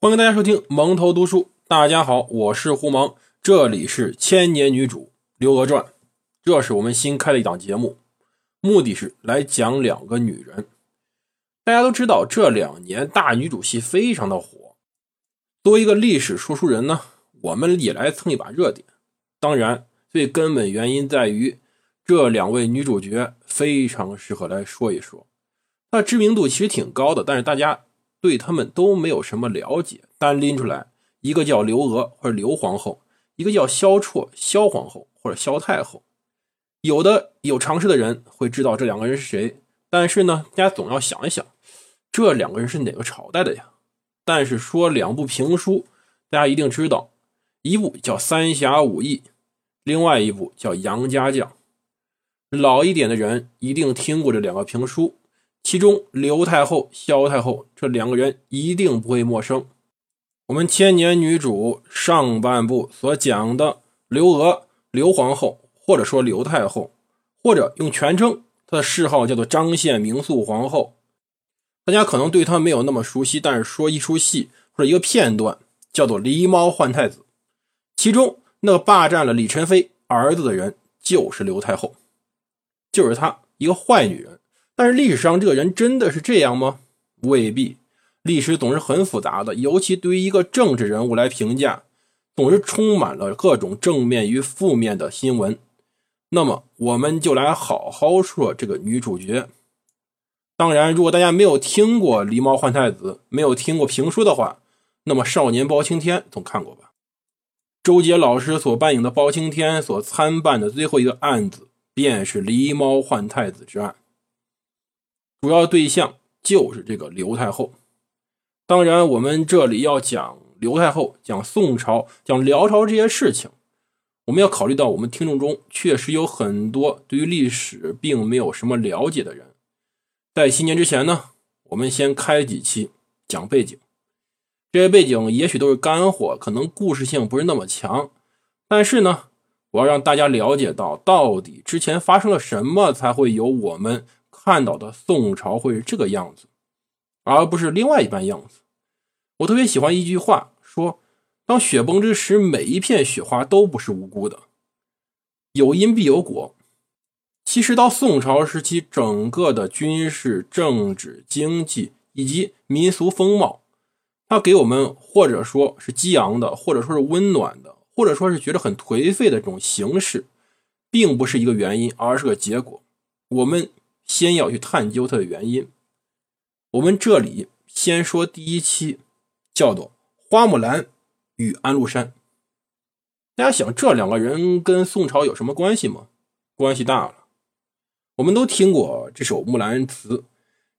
欢迎大家收听蒙头读书。大家好，我是胡蒙，这里是《千年女主刘娥传》，这是我们新开的一档节目，目的是来讲两个女人。大家都知道，这两年大女主戏非常的火。作为一个历史说书人呢，我们也来蹭一把热点。当然，最根本原因在于这两位女主角非常适合来说一说。她知名度其实挺高的，但是大家。对他们都没有什么了解，单拎出来一个叫刘娥或者刘皇后，一个叫萧绰萧皇后或者萧太后。有的有常识的人会知道这两个人是谁，但是呢，大家总要想一想，这两个人是哪个朝代的呀？但是说两部评书，大家一定知道，一部叫《三侠五义》，另外一部叫《杨家将》。老一点的人一定听过这两个评书。其中，刘太后、萧太后这两个人一定不会陌生。我们千年女主上半部所讲的刘娥、刘皇后，或者说刘太后，或者用全称，她的谥号叫做张献明肃皇后。大家可能对她没有那么熟悉，但是说一出戏或者一个片段，叫做《狸猫换太子》，其中那个霸占了李宸妃儿子的人就是刘太后，就是她，一个坏女人。但是历史上这个人真的是这样吗？未必，历史总是很复杂的，尤其对于一个政治人物来评价，总是充满了各种正面与负面的新闻。那么，我们就来好好说这个女主角。当然，如果大家没有听过《狸猫换太子》，没有听过评书的话，那么《少年包青天》总看过吧？周杰老师所扮演的包青天所参办的最后一个案子，便是狸猫换太子之案。主要对象就是这个刘太后。当然，我们这里要讲刘太后、讲宋朝、讲辽朝这些事情，我们要考虑到我们听众中确实有很多对于历史并没有什么了解的人。在新年之前呢，我们先开几期讲背景，这些背景也许都是干货，可能故事性不是那么强，但是呢，我要让大家了解到到底之前发生了什么，才会有我们。看到的宋朝会是这个样子，而不是另外一般样子。我特别喜欢一句话，说：“当雪崩之时，每一片雪花都不是无辜的，有因必有果。”其实到宋朝时期，整个的军事、政治、经济以及民俗风貌，它给我们或者说是激昂的，或者说是温暖的，或者说是觉得很颓废的这种形式，并不是一个原因，而是个结果。我们。先要去探究它的原因。我们这里先说第一期，叫做《花木兰与安禄山》。大家想，这两个人跟宋朝有什么关系吗？关系大了。我们都听过这首《木兰辞》：“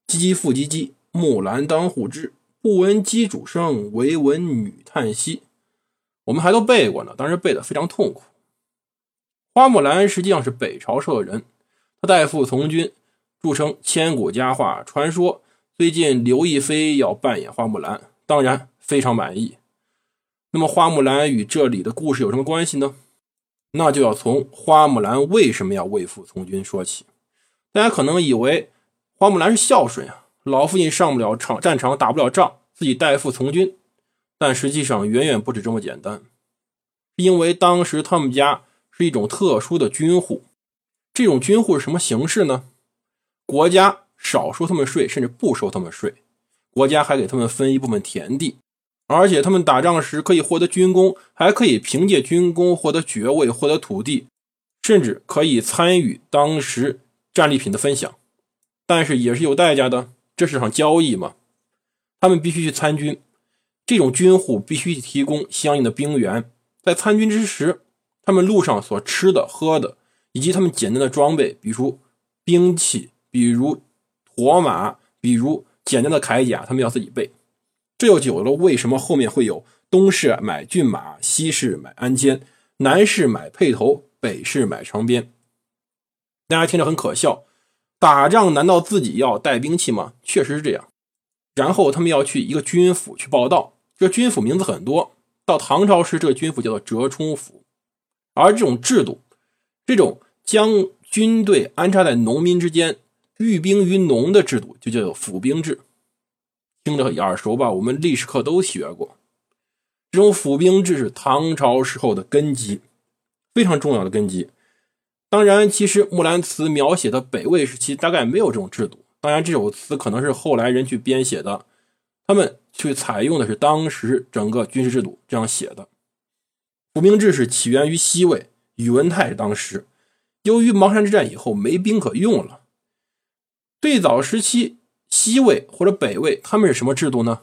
唧唧复唧唧，木兰当户织。不闻机杼声，惟闻女叹息。”我们还都背过呢，当时背的非常痛苦。花木兰实际上是北朝时候的人，她代父从军。著称千古佳话传说。最近刘亦菲要扮演花木兰，当然非常满意。那么花木兰与这里的故事有什么关系呢？那就要从花木兰为什么要为父从军说起。大家可能以为花木兰是孝顺啊，老父亲上不了场战场打不了仗，自己代父从军。但实际上远远不止这么简单，因为当时他们家是一种特殊的军户。这种军户是什么形式呢？国家少收他们税，甚至不收他们税，国家还给他们分一部分田地，而且他们打仗时可以获得军功，还可以凭借军功获得爵位、获得土地，甚至可以参与当时战利品的分享。但是也是有代价的，这是场交易嘛。他们必须去参军，这种军户必须提供相应的兵员，在参军之时，他们路上所吃的、喝的，以及他们简单的装备，比如兵器。比如驼马，比如简单的铠甲，他们要自己备。这就有了为什么后面会有东市买骏马，西市买鞍鞯，南市买辔头，北市买长鞭。大家听着很可笑，打仗难道自己要带兵器吗？确实是这样。然后他们要去一个军府去报道，这军府名字很多。到唐朝时，这个军府叫做折冲府。而这种制度，这种将军队安插在农民之间。寓兵于农的制度就叫做府兵制。听着耳熟吧？我们历史课都学过。这种府兵制是唐朝时候的根基，非常重要的根基。当然，其实《木兰辞》描写的北魏时期大概没有这种制度。当然，这首词可能是后来人去编写的，他们去采用的是当时整个军事制度这样写的。府兵制是起源于西魏，宇文泰当时，由于邙山之战以后没兵可用了。最早时期，西魏或者北魏他们是什么制度呢？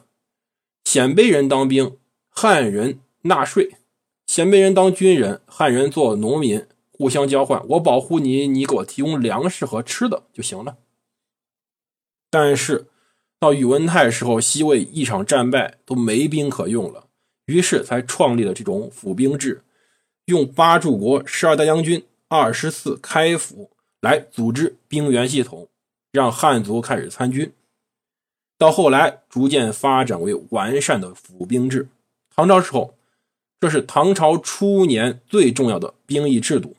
鲜卑人当兵。汉人纳税，鲜卑人当军人，汉人做农民，互相交换。我保护你，你给我提供粮食和吃的就行了。但是到宇文泰时候，西魏一场战败，都没兵可用了，于是才创立了这种府兵制，用八柱国十二大将军、二十四开府来组织兵员系统，让汉族开始参军。到后来，逐渐发展为完善的府兵制。唐朝时候，这是唐朝初年最重要的兵役制度。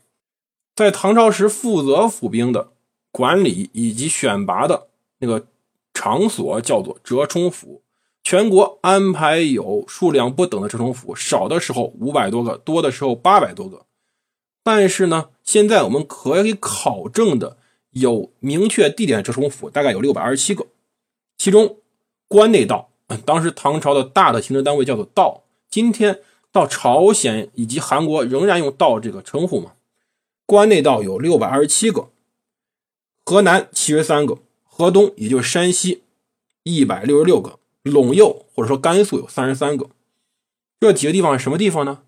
在唐朝时，负责府兵的管理以及选拔的那个场所叫做折冲府。全国安排有数量不等的折冲府，少的时候五百多个，多的时候八百多个。但是呢，现在我们可以考证的有明确地点的折冲府，大概有六百二十七个。其中，关内道，当时唐朝的大的行政单位叫做道。今天到朝鲜以及韩国仍然用“道”这个称呼嘛？关内道有六百二十七个，河南七十三个，河东也就是山西一百六十六个，陇右或者说甘肃有三十三个。这几个地方是什么地方呢？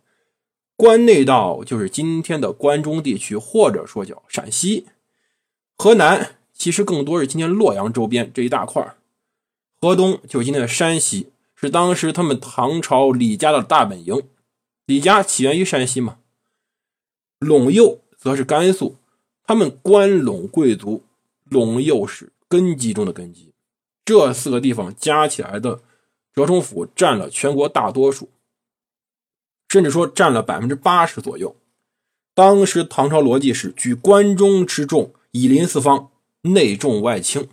关内道就是今天的关中地区，或者说叫陕西。河南其实更多是今天洛阳周边这一大块河东就是今天的山西。是当时他们唐朝李家的大本营，李家起源于山西嘛。陇右则是甘肃，他们关陇贵族，陇右是根基中的根基。这四个地方加起来的折冲府占了全国大多数，甚至说占了百分之八十左右。当时唐朝逻辑是举关中之重，以临四方，内重外轻，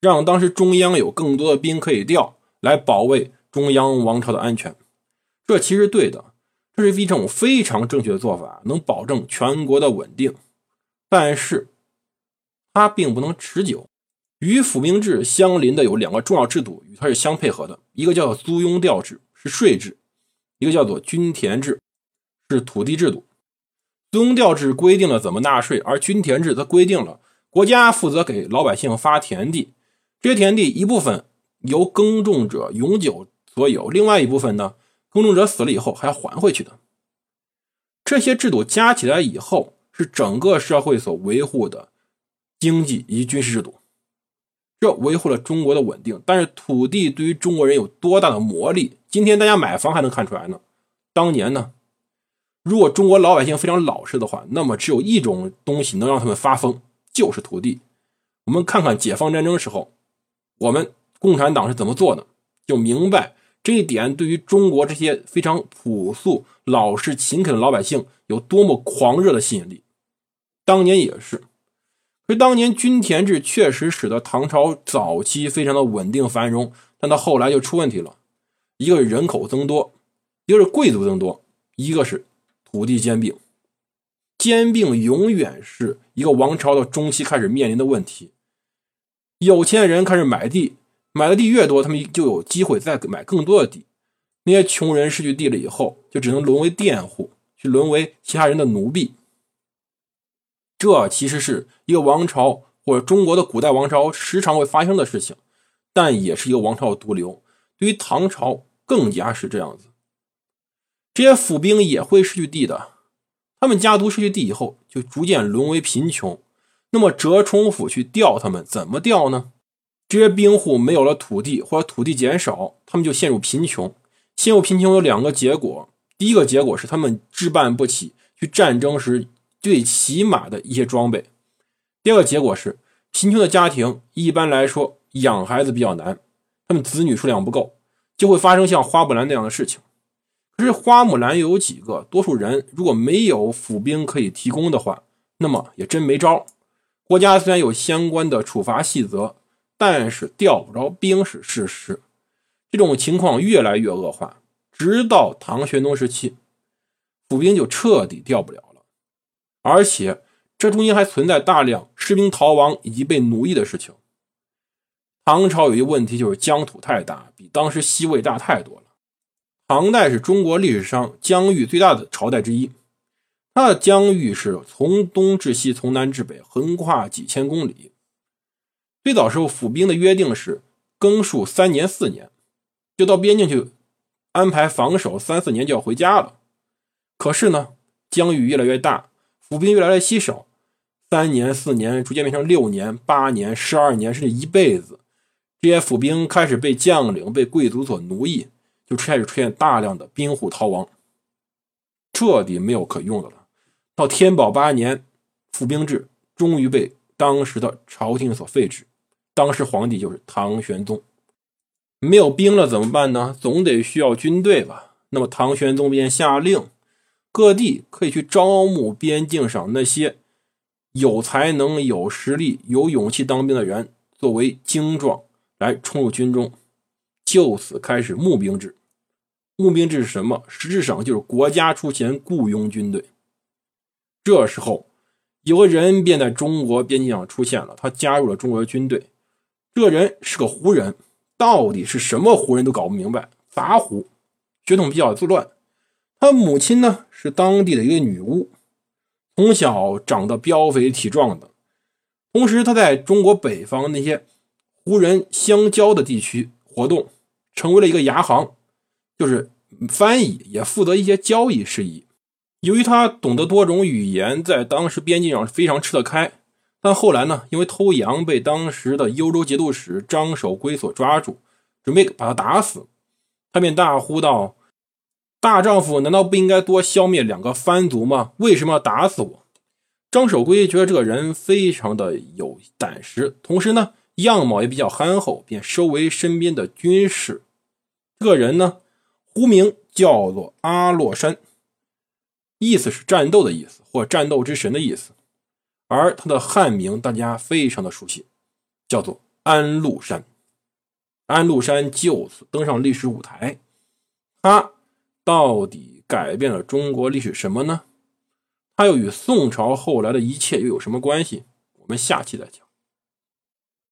让当时中央有更多的兵可以调。来保卫中央王朝的安全，这其实对的，这是一种非常正确的做法，能保证全国的稳定。但是，它并不能持久。与府兵制相邻的有两个重要制度，与它是相配合的，一个叫做租庸调制，是税制；一个叫做均田制，是土地制度。租庸调制规定了怎么纳税，而均田制则规定了国家负责给老百姓发田地，这些田地一部分。由耕种者永久所有，另外一部分呢，耕种者死了以后还要还回去的。这些制度加起来以后，是整个社会所维护的经济以及军事制度，这维护了中国的稳定。但是土地对于中国人有多大的魔力？今天大家买房还能看出来呢。当年呢，如果中国老百姓非常老实的话，那么只有一种东西能让他们发疯，就是土地。我们看看解放战争时候，我们。共产党是怎么做的？就明白这一点，对于中国这些非常朴素、老实、勤恳的老百姓有多么狂热的吸引力。当年也是，可是当年均田制确实使得唐朝早期非常的稳定繁荣，但到后来就出问题了。一个是人口增多，一个是贵族增多，一个是土地兼并。兼并永远是一个王朝的中期开始面临的问题。有钱人开始买地。买的地越多，他们就有机会再买更多的地。那些穷人失去地了以后，就只能沦为佃户，去沦为其他人的奴婢。这其实是一个王朝或者中国的古代王朝时常会发生的事情，但也是一个王朝的毒瘤。对于唐朝更加是这样子。这些府兵也会失去地的，他们家族失去地以后，就逐渐沦为贫穷。那么折冲府去调他们，怎么调呢？这些兵户没有了土地，或者土地减少，他们就陷入贫穷。陷入贫穷有两个结果：第一个结果是他们置办不起去战争时最起码的一些装备；第二个结果是贫穷的家庭一般来说养孩子比较难，他们子女数量不够，就会发生像花木兰那样的事情。其实花木兰有几个？多数人如果没有府兵可以提供的话，那么也真没招。国家虽然有相关的处罚细则。但是调不着兵是事实。这种情况越来越恶化，直到唐玄宗时期，府兵就彻底调不了了。而且这中间还存在大量士兵逃亡以及被奴役的事情。唐朝有一个问题，就是疆土太大，比当时西魏大太多了。唐代是中国历史上疆域最大的朝代之一，它的疆域是从东至西，从南至北，横跨几千公里。最早时候，府兵的约定是更戍三年四年，就到边境去安排防守，三四年就要回家了。可是呢，疆域越来越大，府兵越来越稀少，三年四年逐渐变成六年、八年、十二年，甚至一辈子。这些府兵开始被将领、被贵族所奴役，就开始出现大量的兵户逃亡，彻底没有可用的了。到天宝八年，府兵制终于被当时的朝廷所废止，当时皇帝就是唐玄宗。没有兵了怎么办呢？总得需要军队吧。那么唐玄宗便下令，各地可以去招募边境上那些有才能、有实力、有勇气当兵的人，作为精壮。来冲入军中，就此开始募兵制。募兵制是什么？实质上就是国家出钱雇佣军队。这时候，有个人便在中国边境上出现了，他加入了中国的军队。这人是个胡人，到底是什么胡人都搞不明白，杂胡，血统比较自乱。他母亲呢是当地的一个女巫，从小长得膘肥体壮的，同时他在中国北方那些。胡人相交的地区活动，成为了一个牙行，就是翻译，也负责一些交易事宜。由于他懂得多种语言，在当时边境上非常吃得开。但后来呢，因为偷羊被当时的幽州节度使张守珪所抓住，准备把他打死。他便大呼道：“大丈夫难道不应该多消灭两个番族吗？为什么要打死我？”张守珪觉得这个人非常的有胆识，同时呢。样貌也比较憨厚，便收为身边的军士。这个人呢，胡名叫做阿洛山，意思是战斗的意思，或战斗之神的意思。而他的汉名大家非常的熟悉，叫做安禄山。安禄山就此登上历史舞台。他到底改变了中国历史什么呢？他又与宋朝后来的一切又有什么关系？我们下期再讲。